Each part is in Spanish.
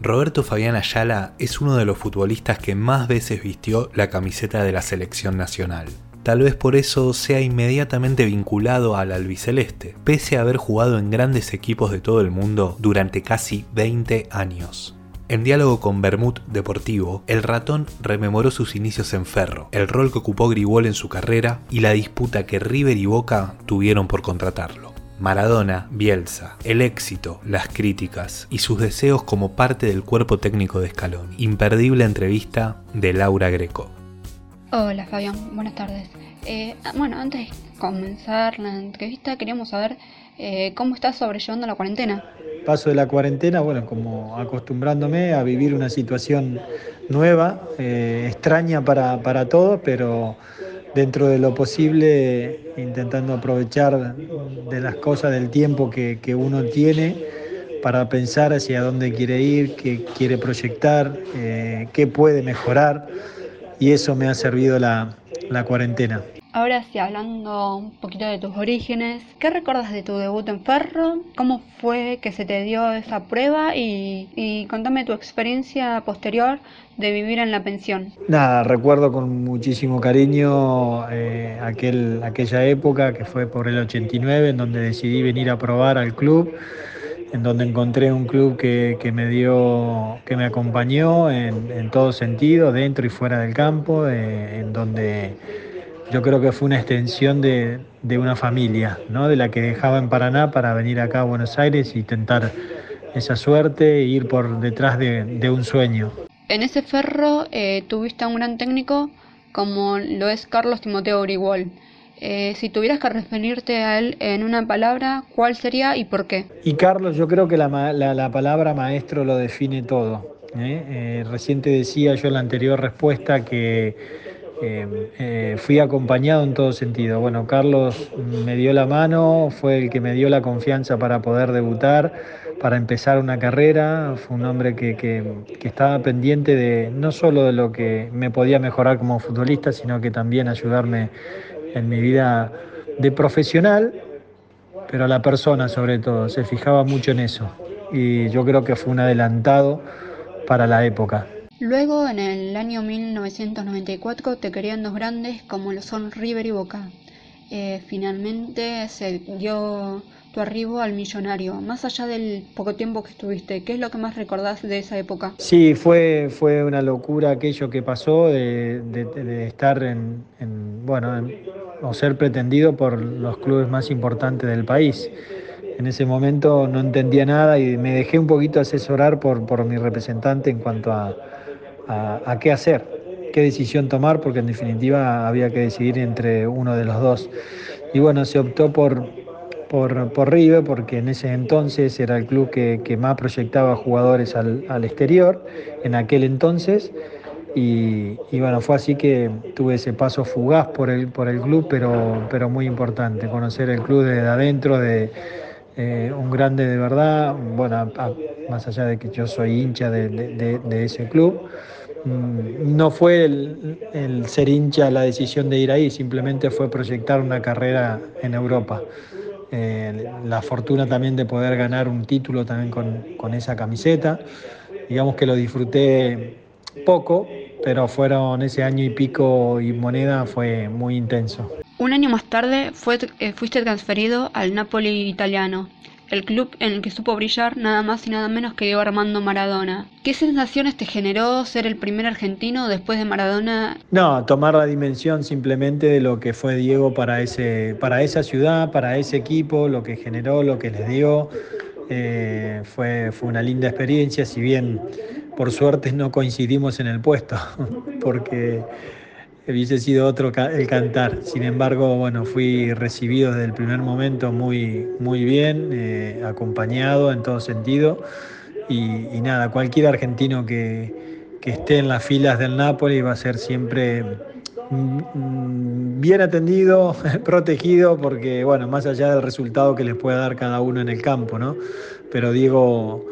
Roberto Fabián Ayala es uno de los futbolistas que más veces vistió la camiseta de la selección nacional. Tal vez por eso sea inmediatamente vinculado al albiceleste, pese a haber jugado en grandes equipos de todo el mundo durante casi 20 años. En diálogo con Bermud Deportivo, el ratón rememoró sus inicios en Ferro, el rol que ocupó Gribol en su carrera y la disputa que River y Boca tuvieron por contratarlo. Maradona, Bielsa, el éxito, las críticas y sus deseos como parte del cuerpo técnico de Scaloni. Imperdible entrevista de Laura Greco. Hola Fabián, buenas tardes. Eh, bueno, antes de comenzar la entrevista queríamos saber eh, cómo estás sobrellevando la cuarentena. Paso de la cuarentena, bueno, como acostumbrándome a vivir una situación nueva, eh, extraña para, para todos, pero dentro de lo posible, intentando aprovechar de las cosas del tiempo que, uno tiene para pensar hacia dónde quiere ir, qué quiere proyectar, eh, qué puede mejorar, y eso me ha servido la, la cuarentena. Ahora sí, hablando un poquito de tus orígenes, ¿qué recuerdas de tu debut en Ferro? ¿Cómo fue que se te dio esa prueba? Y, contame tu experiencia posterior de vivir en la pensión. Nada, recuerdo con muchísimo cariño eh, aquel, aquella época que fue por el 89, en donde decidí venir a probar al club en donde encontré un club que, me dio, que me acompañó en, todo sentido, dentro y fuera del campo, eh, en donde yo creo que fue una extensión de, una familia, ¿no? de la que dejaba en Paraná para venir acá a Buenos Aires y tentar esa suerte e ir por detrás de, un sueño. En ese ferro eh, tuviste a un gran técnico como lo es Carlos Timoteo Grigol. Eh, si tuvieras que referirte a él en una palabra, ¿cuál sería y por qué? Y Carlos, yo creo que la, palabra maestro lo define todo. ¿eh? recién te decía yo en la anterior respuesta que eh, eh, fui acompañado en todo sentido. Bueno, Carlos me dio la mano, fue el que me dio la confianza para poder debutar, para empezar una carrera. Fue un hombre que, estaba pendiente de no solo de lo que me podía mejorar como futbolista, sino que también ayudarme en mi vida de profesional, pero a la persona sobre todo. Se fijaba mucho en eso. Y yo creo que fue un adelantado para la época. Luego, en el año 1994, te querían dos grandes como lo son River y Boca. Eh, finalmente se dio tu arribo al millonario. Más allá del poco tiempo que estuviste, ¿qué es lo que más recordás de esa época? Sí, fue, fue una locura aquello que pasó de, estar en, bueno, o ser pretendido por los clubes más importantes del país. En ese momento no entendía nada y me dejé un poquito asesorar por, por mi representante en cuanto a a, qué hacer, qué decisión tomar, porque en definitiva había que decidir entre uno de los dos. Y bueno, se optó por, por, por River, porque en ese entonces era el club que, más proyectaba jugadores al, exterior, en aquel entonces. Y, bueno, fue así que tuve ese paso fugaz por el, por el club, pero, pero muy importante, conocer el club desde adentro, de eh, un grande de verdad, bueno, más allá de que yo soy hincha de ese club, Mm, no fue el, ser hincha la decisión de ir ahí, simplemente fue proyectar una carrera en Europa. Eh, la fortuna también de poder ganar un título también con, esa camiseta. Digamos que lo disfruté poco, pero fueron ese año y pico y moneda fue muy intenso. Un año más tarde fue, eh, fuiste transferido al Napoli italiano el club en el que supo brillar nada más y nada menos que Diego Armando Maradona. ¿Qué sensaciones te generó ser el primer argentino después de Maradona? No, tomar la dimensión simplemente de lo que fue Diego para, ese, para esa ciudad, para ese equipo, lo que generó, lo que les dio. Eh, fue, fue una linda experiencia, si bien por suerte no coincidimos en el puesto, porque hubiese sido otro el cantar. Sin embargo, bueno, fui recibido desde el primer momento muy, muy bien, eh, acompañado en todo sentido. Y, nada, cualquier argentino que, esté en las filas del Napoli va a ser siempre mm, mm, bien atendido, protegido, porque bueno, más allá del resultado que les pueda dar cada uno en el campo, ¿no? Pero Diego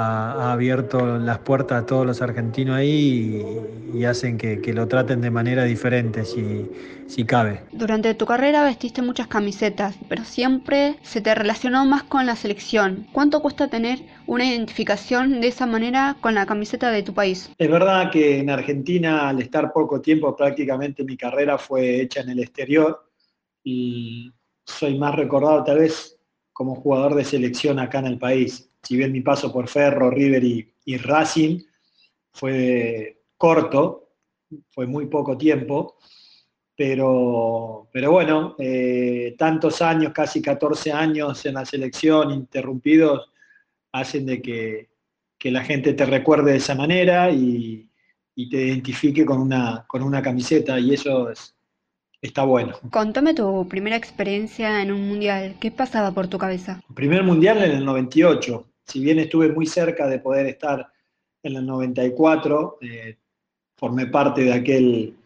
ha, abierto las puertas a todos los argentinos ahí y, hacen que, lo traten de manera diferente si, si cabe. Durante tu carrera vestiste muchas camisetas, pero siempre se te relacionó más con la selección. ¿Cuánto cuesta tener una identificación de esa manera con la camiseta de tu país? Es verdad que en Argentina, al estar poco tiempo, prácticamente mi carrera fue hecha en el exterior y soy más recordado tal vez como jugador de selección acá en el país si bien mi paso por Ferro, River y, Racing fue corto, fue muy poco tiempo, pero, pero bueno, eh, tantos años, casi 14 años en la selección interrumpidos, hacen de que, la gente te recuerde de esa manera y, te identifique con una, con una camiseta y eso está bueno. Contame tu primera experiencia en un mundial, ¿qué pasaba por tu cabeza? primer mundial en el 98, si bien estuve muy cerca de poder estar en el 94, eh, formé parte de, aquel,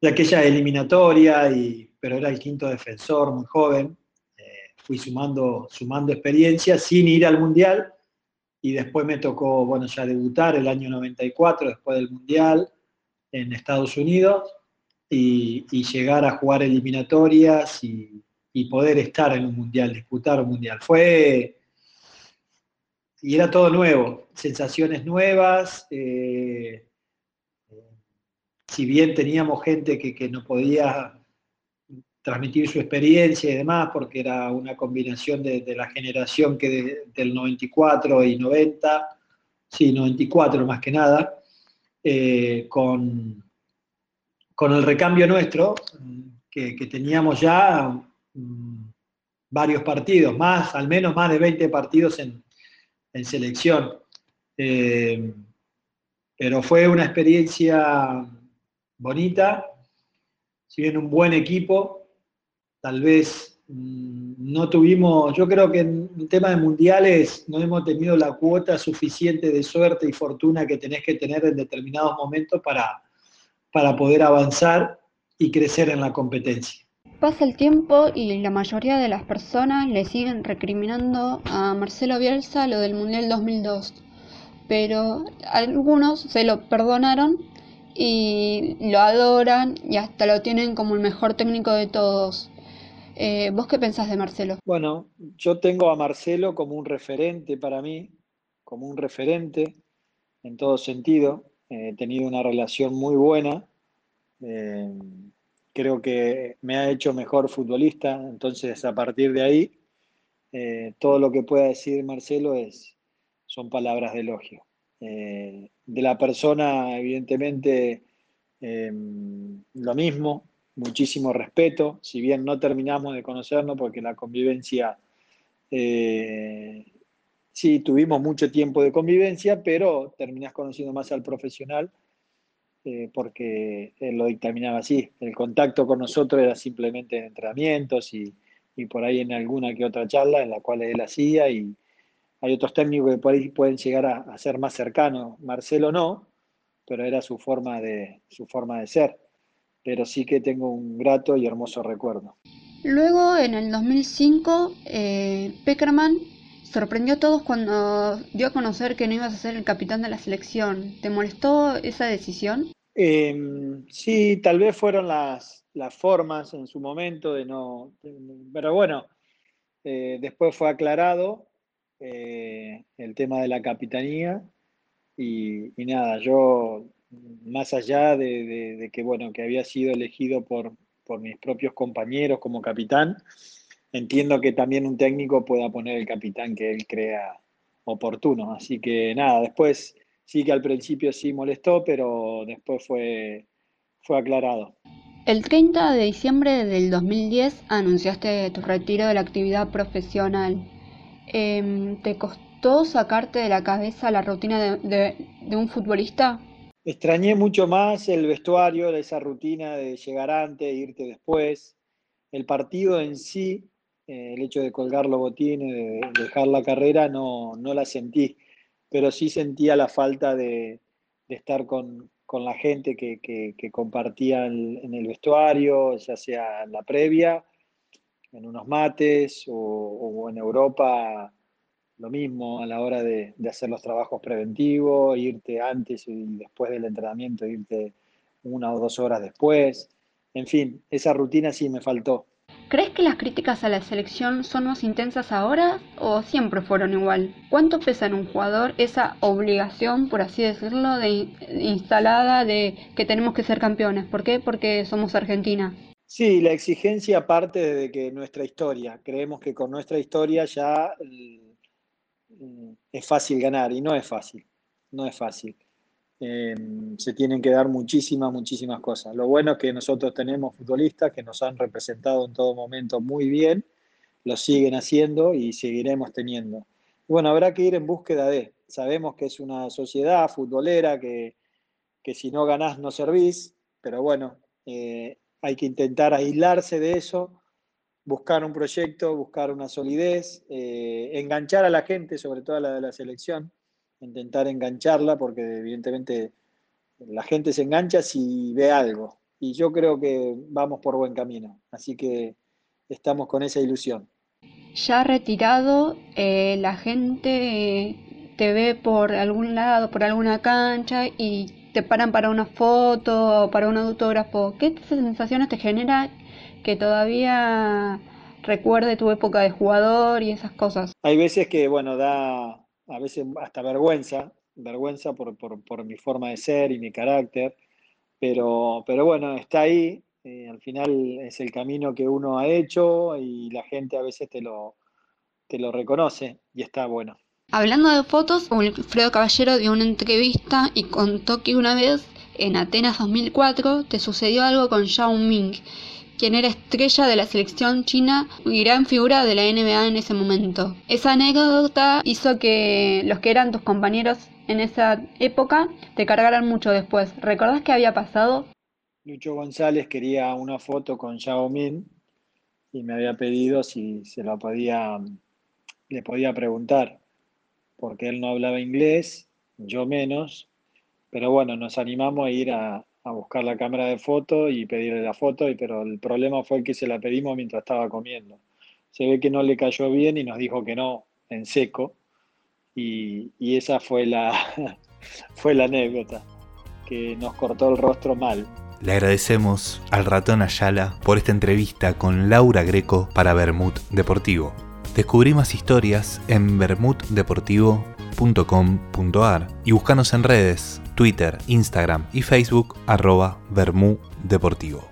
de aquella eliminatoria, y, pero era el quinto defensor, muy joven. Eh, fui sumando, sumando experiencia sin ir al Mundial y después me tocó, bueno, ya debutar el año 94, después del Mundial, en Estados Unidos, y, llegar a jugar eliminatorias y, y, poder estar en un Mundial, disputar un Mundial. Fue y era todo nuevo, sensaciones nuevas. Eh, si bien teníamos gente que, que no podía transmitir su experiencia y demás, porque era una combinación de, la generación que del 94 y 90, sí, 94 más que nada, eh, con, con el recambio nuestro, que, que teníamos ya mm, varios partidos, más, al menos más de 20 partidos en, en selección. Eh, pero fue una experiencia bonita, si bien un buen equipo, tal vez mm, no tuvimos, yo creo que en el tema de mundiales no hemos tenido la cuota suficiente de suerte y fortuna que tenés que tener en determinados momentos para, para poder avanzar y crecer en la competencia. Pasa el tiempo y la mayoría de las personas le siguen recriminando a Marcelo Bielsa lo del Mundial 2002, pero algunos se lo perdonaron y lo adoran y hasta lo tienen como el mejor técnico de todos. Eh, ¿Vos qué pensás de Marcelo? Bueno, yo tengo a Marcelo como un referente para mí, como un referente en todo sentido. He tenido una relación muy buena. Eh, creo que me ha hecho mejor futbolista, entonces a partir de ahí, eh, todo lo que pueda decir Marcelo es, son palabras de elogio. Eh, de la persona, evidentemente, em, lo mismo, muchísimo respeto, si bien no terminamos de conocernos porque la convivencia, eh, sí, tuvimos mucho tiempo de convivencia, pero terminás conociendo más al profesional eh, porque él lo dictaminaba así. El contacto con nosotros era simplemente en entrenamientos y, por ahí en alguna que otra charla en la cual él hacía y hay otros técnicos que por ahí pueden llegar a, ser más cercanos. Marcelo no, pero era su forma de, su forma de ser. Pero sí que tengo un grato y hermoso recuerdo. Luego, en el 2005, eh, Peckerman sorprendió a todos cuando dio a conocer que no ibas a ser el capitán de la selección. ¿Te molestó esa decisión? Em, sí, tal vez fueron las, las, formas en su momento de no... pero bueno, eh, después fue aclarado eh, el tema de la capitanía y, nada, yo más allá de, que, bueno, que había sido elegido por, por mis propios compañeros como capitán, entiendo que también un técnico pueda poner el capitán que él crea oportuno. Así que nada, después sí que al principio sí molestó, pero después fue, fue aclarado. El 30 de diciembre del 2010 anunciaste tu retiro de la actividad profesional. Em, ¿Te costó sacarte de la cabeza la rutina de, de un futbolista? Extrañé mucho más el vestuario, esa rutina de llegar antes, irte después. El partido en sí eh, el hecho de colgar los botines, de dejar la carrera, no, no la sentí, pero sí sentía la falta de, estar con, la gente que, que, compartía en, el vestuario, ya sea en la previa, en unos mates o, en Europa lo mismo a la hora de, de, hacer los trabajos preventivos, irte antes y después del entrenamiento, irte una o dos horas después. En fin, esa rutina sí me faltó. ¿Crees que las críticas a la selección son más intensas ahora o siempre fueron igual? ¿Cuánto pesa en un jugador esa obligación, por así decirlo, de, instalada de que tenemos que ser campeones? ¿Por qué? Porque somos Argentina. Sí, la exigencia parte de que nuestra historia. Creemos que con nuestra historia ya mm, es fácil ganar y no es fácil. No es fácil. Em, se tienen que dar muchísimas, muchísimas cosas. Lo bueno es que nosotros tenemos futbolistas que nos han representado en todo momento muy bien, lo siguen haciendo y seguiremos teniendo. Bueno, habrá que ir en búsqueda de. Sabemos que es una sociedad futbolera que, que si no ganás no servís, pero bueno, eh, hay que intentar aislarse de eso, buscar un proyecto, buscar una solidez, eh, enganchar a la gente, sobre todo a la de la selección, intentar engancharla, porque evidentemente la gente se engancha si ve algo. Y yo creo que vamos por buen camino. Así que estamos con esa ilusión. Ya retirado, eh, la gente te ve por algún lado, por alguna cancha y te paran para una foto o para un autógrafo. ¿Qué sensaciones te genera que todavía recuerde tu época de jugador y esas cosas? Hay veces que, bueno, da a veces hasta vergüenza, vergüenza por, por, mi forma de ser y mi carácter, pero, pero bueno, está ahí, eh, al final es el camino que uno ha hecho y la gente a veces te lo, te lo reconoce y está bueno. Hablando de fotos, Wilfredo Caballero dio una entrevista y contó que una vez en Atenas 2004 te sucedió algo con Yao Ming, quien era estrella de la selección china y gran figura de la NBA en ese momento. Esa anécdota hizo que los que eran tus compañeros en esa época te cargaran mucho después. ¿Recordás qué había pasado? Lucho González quería una foto con Yao Min y me había pedido si se la podía, le podía preguntar, porque él no hablaba inglés, yo menos, pero bueno, nos animamos a ir a, a buscar la cámara de foto y pedirle la foto, y, pero el problema fue que se la pedimos mientras estaba comiendo. Se ve que no le cayó bien y nos dijo que no, en seco, y, y esa fue la, fue la anécdota, que nos cortó el rostro mal. Le agradecemos al ratón Ayala por esta entrevista con Laura Greco para Bermud Deportivo. Descubrí más historias en bermuddeportivo.com.ar y búscanos en redes Twitter, Instagram y Facebook arroba Deportivo.